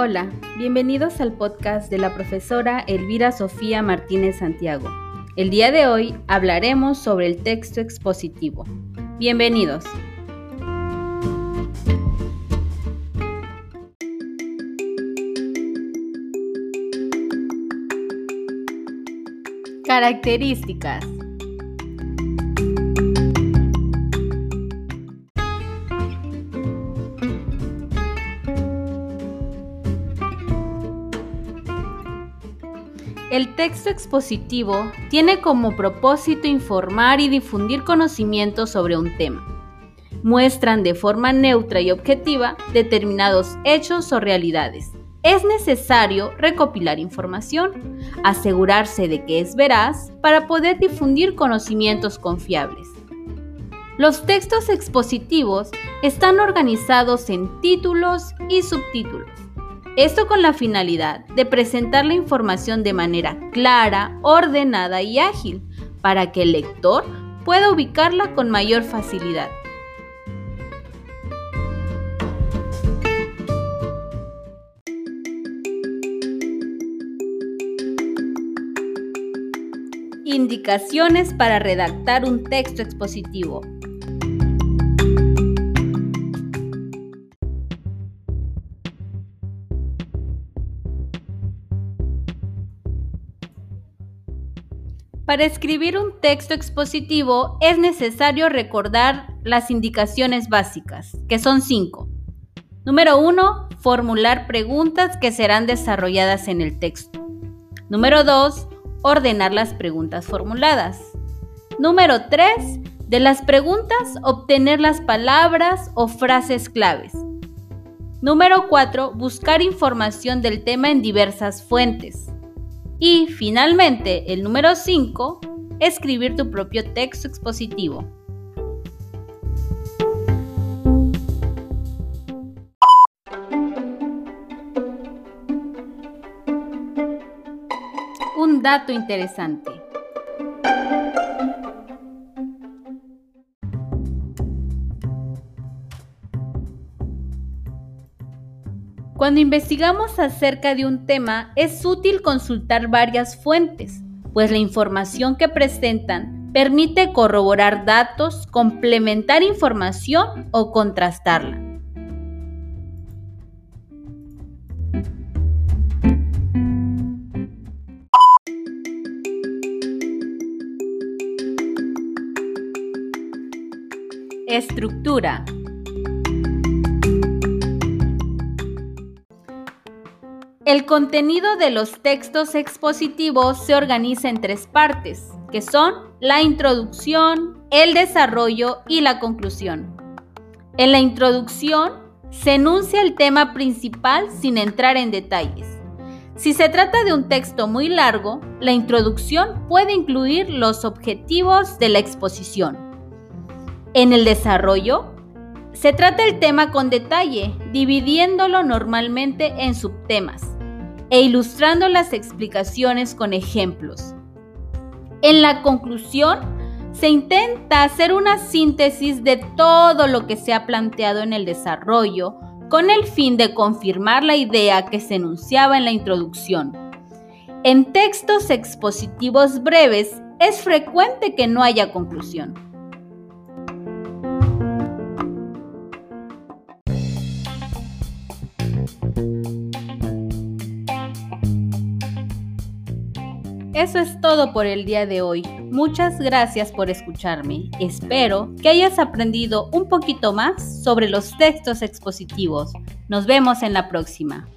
Hola, bienvenidos al podcast de la profesora Elvira Sofía Martínez Santiago. El día de hoy hablaremos sobre el texto expositivo. Bienvenidos. Características. El texto expositivo tiene como propósito informar y difundir conocimientos sobre un tema. Muestran de forma neutra y objetiva determinados hechos o realidades. Es necesario recopilar información, asegurarse de que es veraz para poder difundir conocimientos confiables. Los textos expositivos están organizados en títulos y subtítulos esto con la finalidad de presentar la información de manera clara, ordenada y ágil, para que el lector pueda ubicarla con mayor facilidad. Indicaciones para redactar un texto expositivo. Para escribir un texto expositivo es necesario recordar las indicaciones básicas, que son cinco. Número uno, formular preguntas que serán desarrolladas en el texto. Número dos, ordenar las preguntas formuladas. Número tres, de las preguntas obtener las palabras o frases claves. Número 4. Buscar información del tema en diversas fuentes. Y finalmente, el número 5, escribir tu propio texto expositivo. Un dato interesante. Cuando investigamos acerca de un tema es útil consultar varias fuentes, pues la información que presentan permite corroborar datos, complementar información o contrastarla. Estructura. El contenido de los textos expositivos se organiza en tres partes, que son la introducción, el desarrollo y la conclusión. En la introducción se enuncia el tema principal sin entrar en detalles. Si se trata de un texto muy largo, la introducción puede incluir los objetivos de la exposición. En el desarrollo, se trata el tema con detalle, dividiéndolo normalmente en subtemas e ilustrando las explicaciones con ejemplos. En la conclusión, se intenta hacer una síntesis de todo lo que se ha planteado en el desarrollo con el fin de confirmar la idea que se enunciaba en la introducción. En textos expositivos breves es frecuente que no haya conclusión. Eso es todo por el día de hoy. Muchas gracias por escucharme. Espero que hayas aprendido un poquito más sobre los textos expositivos. Nos vemos en la próxima.